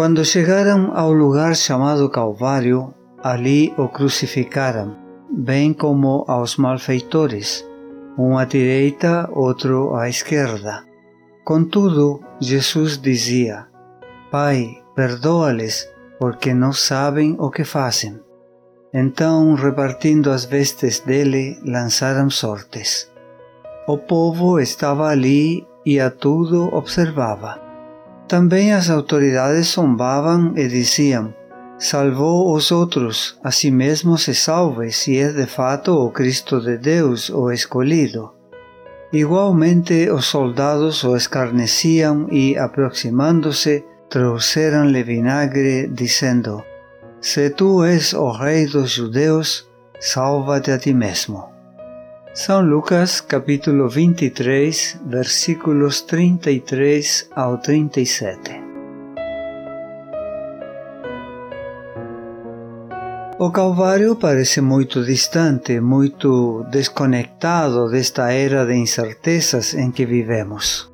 Quando chegaram ao lugar chamado Calvário, ali o crucificaram, bem como aos malfeitores, um à direita, outro à esquerda. Contudo, Jesus dizia: Pai, perdoa-lhes, porque não sabem o que fazem. Então, repartindo as vestes dele, lançaram sortes. O povo estava ali e a tudo observava. Também as autoridades zombavam e diziam: Salvou os outros, a si mesmo se salve, se é de fato o Cristo de Deus, o escolhido. Igualmente os soldados o escarneciam e, aproximando-se, trouxeram-lhe vinagre, dizendo: Se tu és o rei dos judeus, salva-te a ti mesmo. São Lucas capítulo 23, versículos 33 ao 37. O Calvário parece muito distante, muito desconectado desta era de incertezas em que vivemos.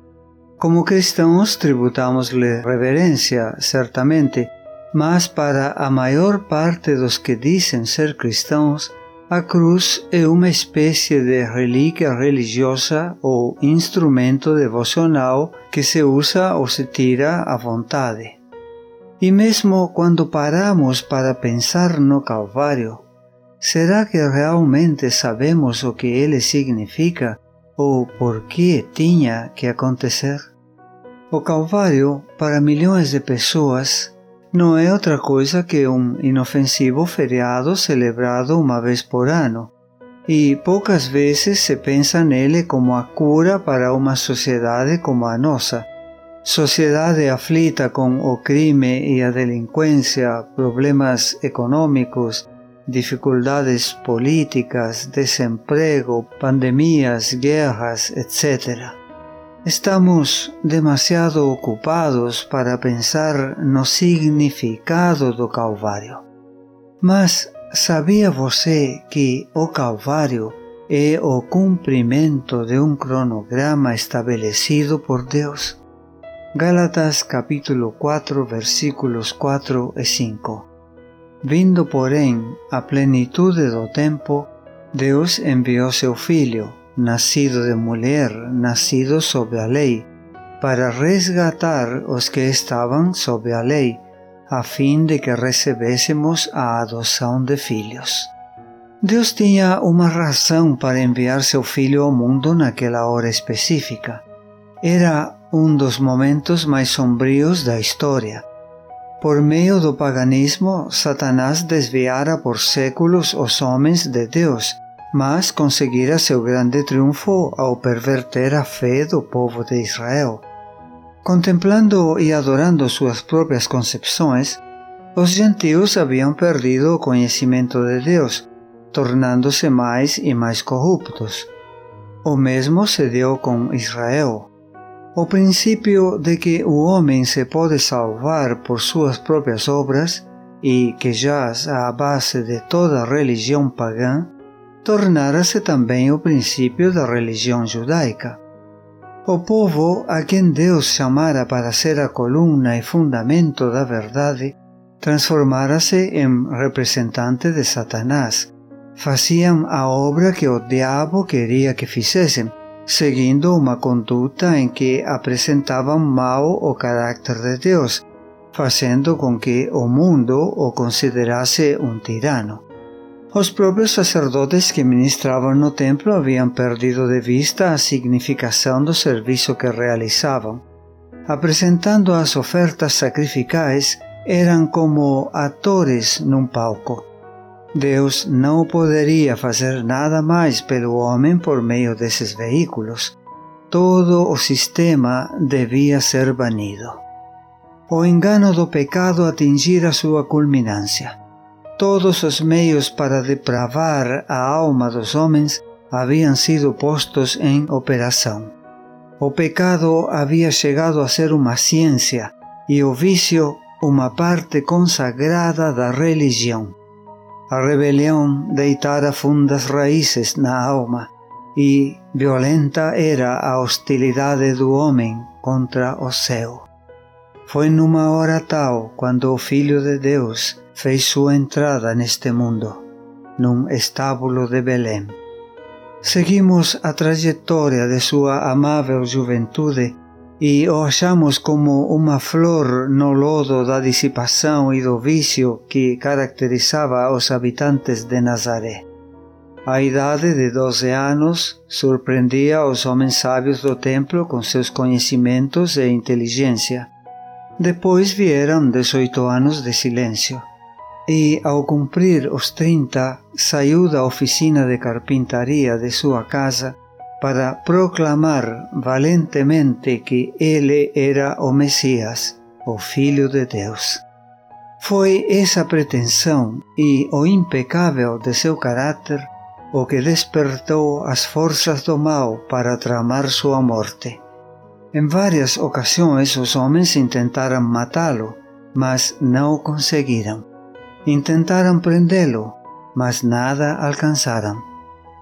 Como cristãos, tributamos-lhe reverência, certamente, mas para a maior parte dos que dizem ser cristãos, a cruz é uma espécie de relíquia religiosa ou instrumento devocional que se usa ou se tira à vontade. E mesmo quando paramos para pensar no Calvário, será que realmente sabemos o que ele significa ou por que tinha que acontecer? O Calvário, para milhões de pessoas, não é outra coisa que um inofensivo feriado celebrado uma vez por ano, e poucas vezes se pensa nele como a cura para uma sociedade como a nossa. Sociedade aflita com o crime e a delinquência, problemas econômicos, dificuldades políticas, desemprego, pandemias, guerras, etc. Estamos demasiado ocupados para pensar no significado do Calvário. Mas sabia você que o Calvário é o cumprimento de um cronograma estabelecido por Deus? Gálatas capítulo 4 versículos 4 e 5. Vindo, porém, a plenitude do tempo, Deus enviou seu Filho, nacido de mulher, nacido sob a lei, para resgatar os que estavam sob a lei, a fim de que recebêssemos a adoção de filhos. Deus tinha uma razão para enviar seu filho ao mundo naquela hora específica. Era um dos momentos mais sombrios da história. Por meio do paganismo, Satanás desviara por séculos os homens de Deus mas conseguira seu grande triunfo ao perverter a fé do povo de Israel. Contemplando e adorando suas próprias concepções, os gentios haviam perdido o conhecimento de Deus, tornando-se mais e mais corruptos. O mesmo se deu com Israel. O princípio de que o homem se pode salvar por suas próprias obras e que jaz à base de toda religião pagã tornara-se também o princípio da religião judaica. O povo a quem Deus chamara para ser a coluna e fundamento da verdade, transformara-se em representante de Satanás. Faziam a obra que o diabo queria que fizessem, seguindo uma conduta em que apresentavam mal o caráter de Deus, fazendo com que o mundo o considerasse um tirano. Os próprios sacerdotes que ministravam no templo haviam perdido de vista a significação do serviço que realizavam. Apresentando as ofertas sacrificais, eram como atores num palco. Deus não poderia fazer nada mais pelo homem por meio desses veículos. Todo o sistema devia ser banido. O engano do pecado atingira sua culminância Todos os meios para depravar a alma dos homens haviam sido postos em operação. O pecado havia chegado a ser uma ciência e o vício uma parte consagrada da religião. A rebelião deitara fundas raízes na alma e violenta era a hostilidade do homem contra o céu. Foi numa hora tal quando o Filho de Deus fez sua entrada neste mundo, num estábulo de Belém. Seguimos a trajetória de sua amável juventude e o achamos como uma flor no lodo da dissipação e do vício que caracterizava os habitantes de Nazaré. A idade de 12 anos surpreendia os homens sábios do templo com seus conhecimentos e inteligência. Depois vieram 18 anos de silêncio. E, ao cumprir os 30, saiu da oficina de carpintaria de sua casa para proclamar valentemente que ele era o Messias, o Filho de Deus. Foi essa pretensão e o impecável de seu caráter o que despertou as forças do mal para tramar sua morte. Em várias ocasiões os homens intentaram matá-lo, mas não conseguiram. Intentaram prendê-lo, mas nada alcançaram.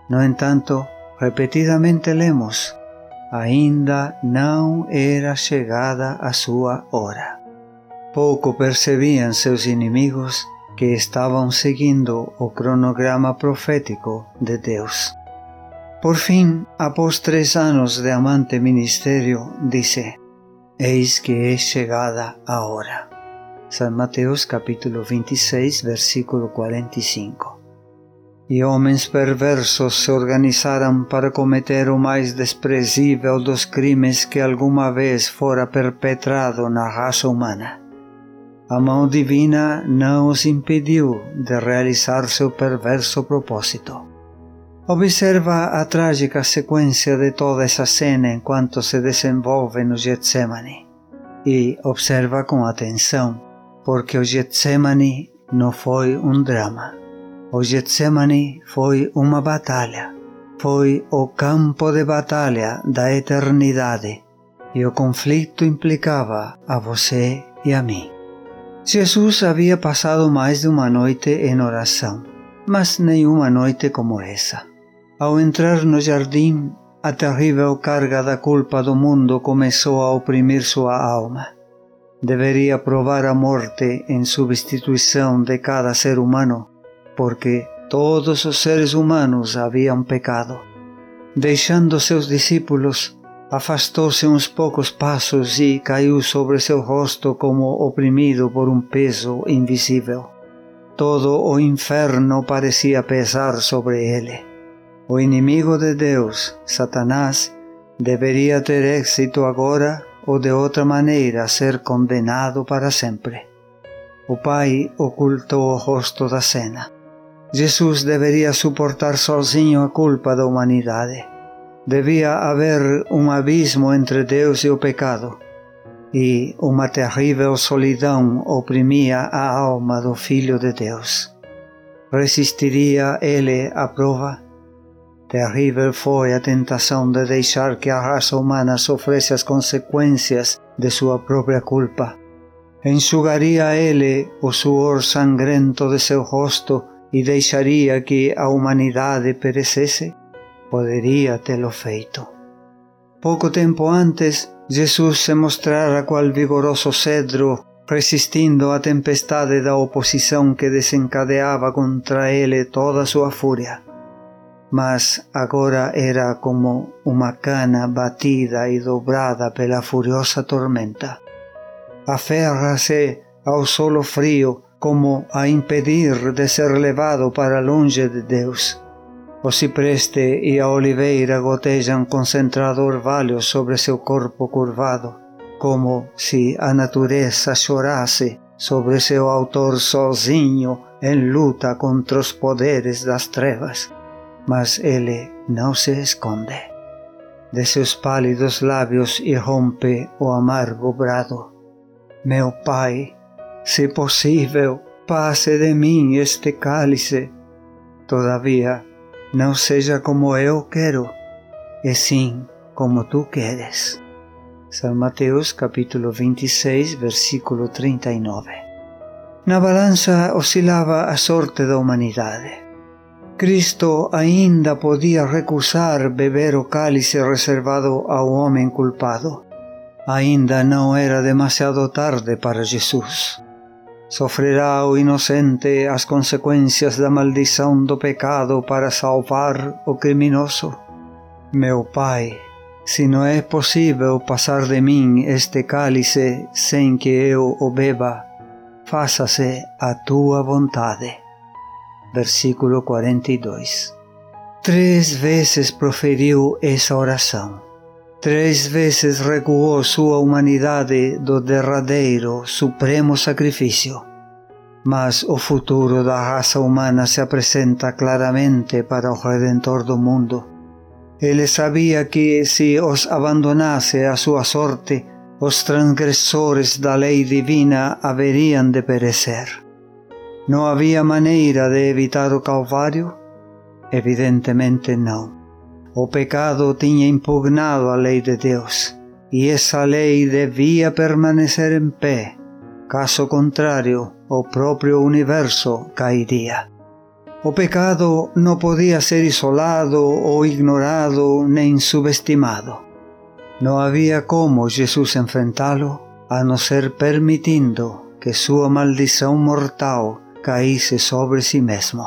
No entanto, repetidamente lemos: ainda não era chegada a sua hora. Pouco percebiam seus inimigos que estavam seguindo o cronograma profético de Deus. Por fim, após três anos de amante ministério, disse: Eis que é chegada a São Mateus capítulo 26, versículo 45. E homens perversos se organizaram para cometer o mais desprezível dos crimes que alguma vez fora perpetrado na raça humana a mão divina não os impediu de realizar seu perverso propósito. Observa a trágica sequência de toda essa cena enquanto se desenvolve no Getsemane. E observa com atenção, porque o Getsemane não foi um drama. O Getsemane foi uma batalha. Foi o campo de batalha da eternidade. E o conflito implicava a você e a mim. Jesus havia passado mais de uma noite em oração, mas nenhuma noite como essa. Ao entrar no jardim, a terrível carga da culpa do mundo começou a oprimir sua alma. Deveria provar a morte em substituição de cada ser humano, porque todos os seres humanos haviam pecado. Deixando seus discípulos, Afastou-se uns poucos passos caiu sobre seu rosto como oprimido por um peso invisível. Todo o inferno parecia pesar sobre ele. O inimigo de Deus, Satanás, deveria ter êxito agora ou de outra maneira ser condenado para sempre. O Pai ocultou o rosto da cena. Jesus deveria suportar sozinho a culpa da humanidade Devia haver um abismo entre Deus e o pecado, e uma terrível solidão oprimia a alma do Filho de Deus. Resistiria ele à prova? Terrível foi a tentação de deixar que a raça humana sofresse as consequências de sua própria culpa. Enxugaria ele o suor sangrento de seu rosto e deixaria que a humanidade perecesse? poderia tê-lo feito. Pouco tempo antes, Jesus se mostrara qual vigoroso cedro, resistindo à tempestade da oposição que desencadeava contra ele toda sua fúria. Mas agora era como uma cana batida e dobrada pela furiosa tormenta. Aferra-se ao solo frio como a impedir de ser levado para longe de Deus o cipreste e a oliveira gotejam concentrado orvalho sobre seu corpo curvado, como se a natureza chorasse sobre seu autor sozinho em luta contra os poderes das trevas. Mas ele não se esconde. De seus pálidos lábios irrompe o amargo brado. Meu Pai, se possível, passe de mim este cálice. Todavia, não seja como eu quero, e sim como tu queres. São Mateus capítulo 26, versículo 39. Na balança oscilava a sorte da humanidade. Cristo ainda podia recusar beber o cálice reservado ao homem culpado. Ainda não era demasiado tarde para Jesus. Sofrerá o inocente as consequências da maldição do pecado para salvar o criminoso? Meu Pai, se não é possível passar de mim este cálice sem que eu o beba, faça-se a tua vontade. Versículo 42. Três vezes proferiu essa oração. Três vezes recuou sua humanidade do derradeiro, supremo sacrifício. Mas o futuro da raça humana se apresenta claramente para o Redentor do mundo. Ele sabia que se os abandonasse à sua sorte, os transgressores da lei divina haveriam de perecer. Não havia maneira de evitar o Calvário? Evidentemente não. O pecado tinha impugnado a lei de Deus e essa lei devia permanecer em pé. Caso contrário, o próprio universo cairia. O pecado não podia ser isolado ou ignorado nem subestimado. Não havia como Jesus enfrentá-lo a não ser permitindo que sua maldição mortal caísse sobre si mesmo.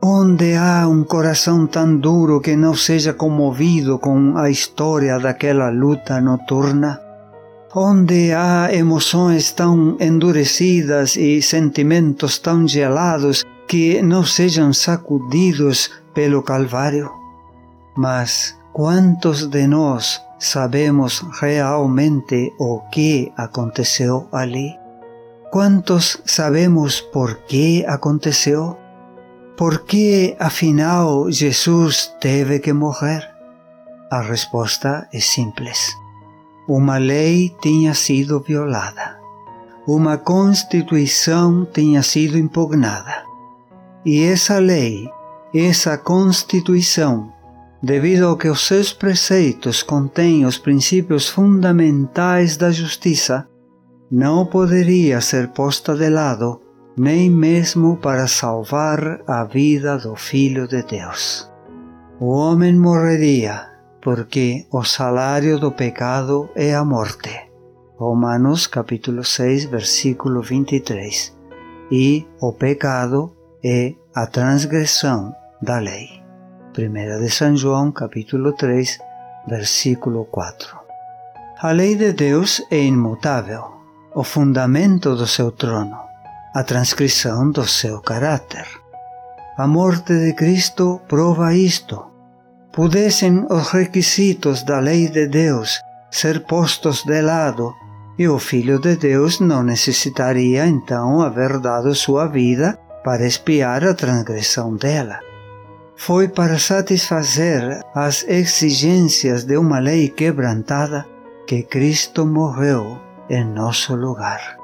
Onde há um coração tão duro que não seja comovido com a história daquela luta noturna? Onde há emoções tão endurecidas e sentimentos tão gelados que não sejam sacudidos pelo Calvário? Mas quantos de nós sabemos realmente o que aconteceu ali? Quantos sabemos por que aconteceu? Por que, afinal, Jesus teve que morrer? A resposta é simples. Uma lei tinha sido violada. Uma constituição tinha sido impugnada. E essa lei, essa constituição, devido ao que os seus preceitos contêm os princípios fundamentais da justiça, não poderia ser posta de lado nem mesmo para salvar a vida do Filho de Deus. O homem morreria, porque o salário do pecado é a morte. Romanos capítulo 6, versículo 23. E o pecado é a transgressão da lei. 1 de São João capítulo 3, versículo 4. A lei de Deus é imutável, o fundamento do seu trono a transcrição do seu caráter. A morte de Cristo prova isto. Pudessem os requisitos da lei de Deus ser postos de lado e o Filho de Deus não necessitaria então haver dado sua vida para espiar a transgressão dela. Foi para satisfazer as exigências de uma lei quebrantada que Cristo morreu em nosso lugar.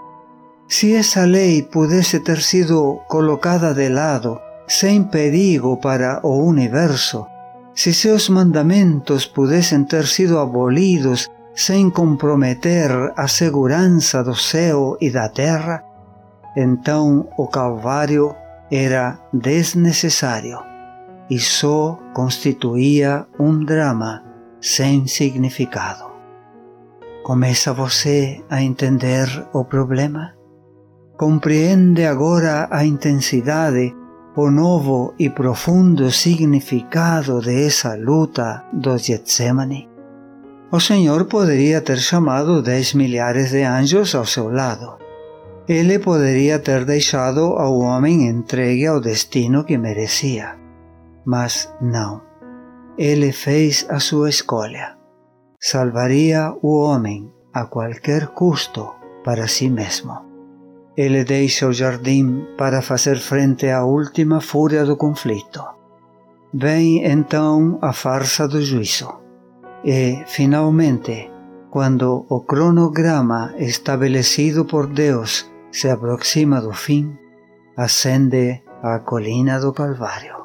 Se essa lei pudesse ter sido colocada de lado, sem perigo para o universo, se seus mandamentos pudessem ter sido abolidos sem comprometer a segurança do céu e da terra, então o Calvário era desnecessário e só constituía um drama sem significado. Começa você a entender o problema? compreende agora a intensidade, o novo e profundo significado de essa luta do Getsemane? O Senhor poderia ter chamado dez milhares de anjos ao seu lado. Ele poderia ter deixado ao homem entregue ao destino que merecia. Mas não. Ele fez a sua escolha. Salvaria o homem a qualquer custo para si mesmo. Ele deixa o jardim para fazer frente à última fúria do conflito. Vem então a farsa do juízo. E, finalmente, quando o cronograma estabelecido por Deus se aproxima do fim, ascende à colina do Calvário.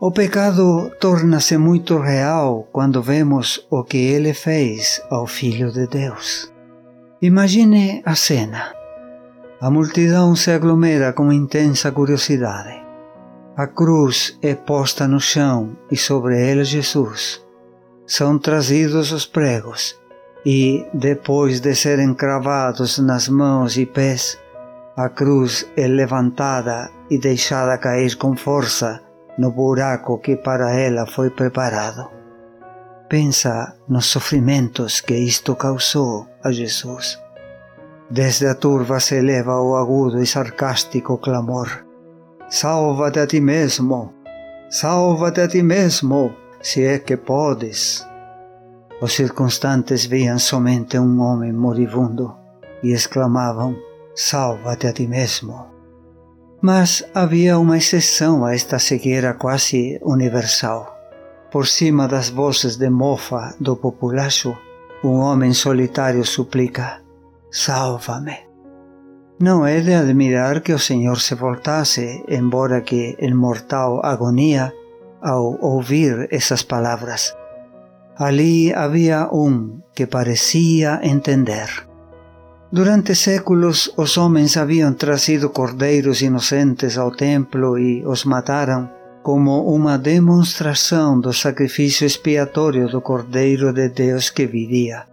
O pecado torna-se muito real quando vemos o que ele fez ao Filho de Deus. Imagine a cena. A multidão se aglomera com intensa curiosidade. A cruz é posta no chão e sobre ela Jesus. São trazidos os pregos e, depois de serem cravados nas mãos e pés, a cruz é levantada e deixada cair com força no buraco que para ela foi preparado. Pensa nos sofrimentos que isto causou a Jesus. Desde a turva se eleva o agudo e sarcástico clamor: Salva-te a ti mesmo! Salva-te a ti mesmo, se é que podes! Os circunstantes viam somente um homem moribundo e exclamavam: Salva-te a ti mesmo. Mas havia uma exceção a esta cegueira quase universal. Por cima das vozes de mofa do populacho, um homem solitário suplica: Salva-me. Não é de admirar que o Senhor se voltasse, embora que el mortal agonia ao ouvir essas palavras Ali había un que parecía entender. Durante séculos os homens haviam trazido cordeiros inocentes ao templo e os mataram como uma demonstração do sacrifício expiatório do Cordeiro de Deus que viria.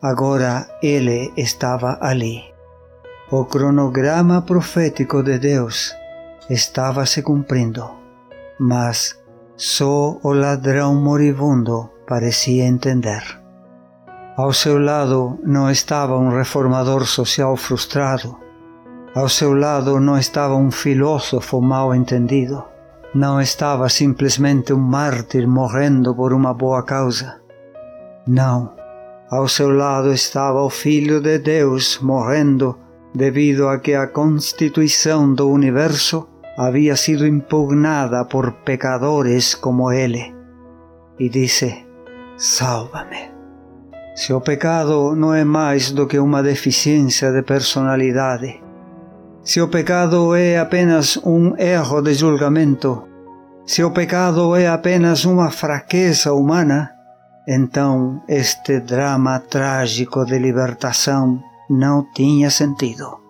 Agora ele estava ali. O cronograma profético de Deus estava se cumprindo, mas só o ladrão moribundo parecia entender. Ao seu lado não estava um reformador social frustrado. Ao seu lado não estava um filósofo mal entendido. Não estava simplesmente um mártir morrendo por uma boa causa. Não. Ao seu lado estava o Filho de Deus morrendo devido a que a constituição do universo havia sido impugnada por pecadores como ele. E disse: Sálvame. Se o pecado não é mais do que uma deficiência de personalidade, se o pecado é apenas um erro de julgamento, se o pecado é apenas uma fraqueza humana, então este drama trágico de libertação não tinha sentido.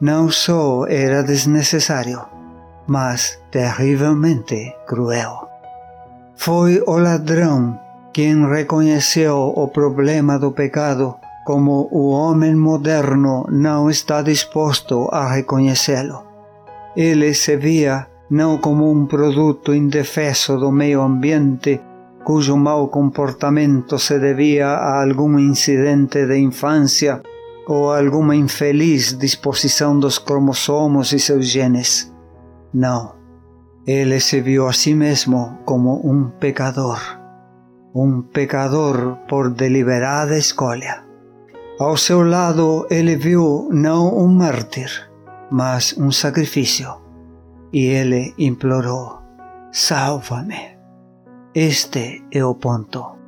Não só era desnecessário, mas terrivelmente cruel. Foi o ladrão quem reconheceu o problema do pecado como o homem moderno não está disposto a reconhecê-lo. Ele se via não como um produto indefeso do meio ambiente cujo mau comportamento se devia a algum incidente de infância ou a alguma infeliz disposição dos cromossomos e seus genes. Não. Ele se viu a si mesmo como um pecador um pecador por deliberada escolha. Ao seu lado, ele viu não um mártir, mas um sacrifício. E ele implorou: Salva-me. Este é o ponto.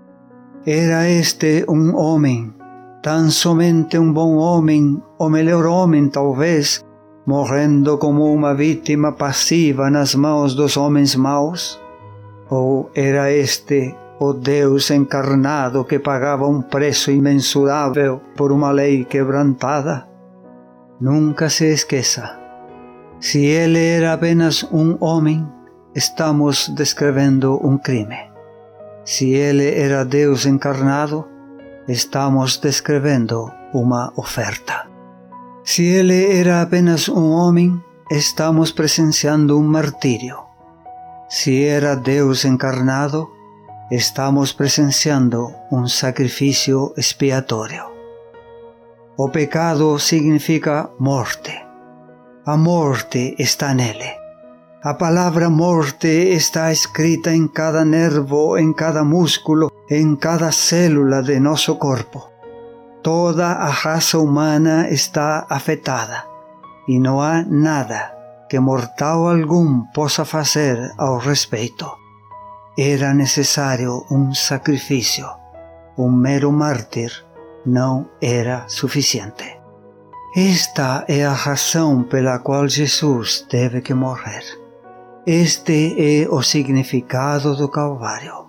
Era este um homem, tão somente um bom homem, o melhor homem talvez, morrendo como uma vítima passiva nas mãos dos homens maus? Ou era este o Deus encarnado que pagava um preço imensurável por uma lei quebrantada? Nunca se esqueça. Se ele era apenas um homem, estamos descrevendo um crime. Se ele era Deus encarnado, estamos descrevendo uma oferta. Se ele era apenas um homem, estamos presenciando um martírio. Se era Deus encarnado, estamos presenciando um sacrifício expiatório. O pecado significa morte. A morte está nele. A palavra morte está escrita em cada nervo, em cada músculo, em cada célula de nosso corpo. Toda a raça humana está afetada e não há nada que mortal algum possa fazer ao respeito. Era necessário um sacrifício. Um mero mártir não era suficiente. Esta é a razão pela qual Jesus teve que morrer. Este é o significado do Calvário.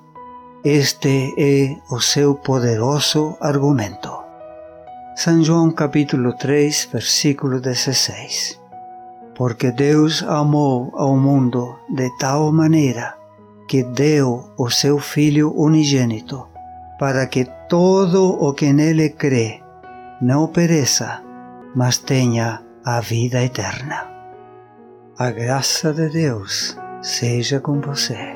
Este é o seu poderoso argumento. São João capítulo 3, versículo 16. Porque Deus amou ao mundo de tal maneira que deu o seu Filho unigênito, para que todo o que nele crê não pereça, mas tenha a vida eterna. A graça de Deus seja com você.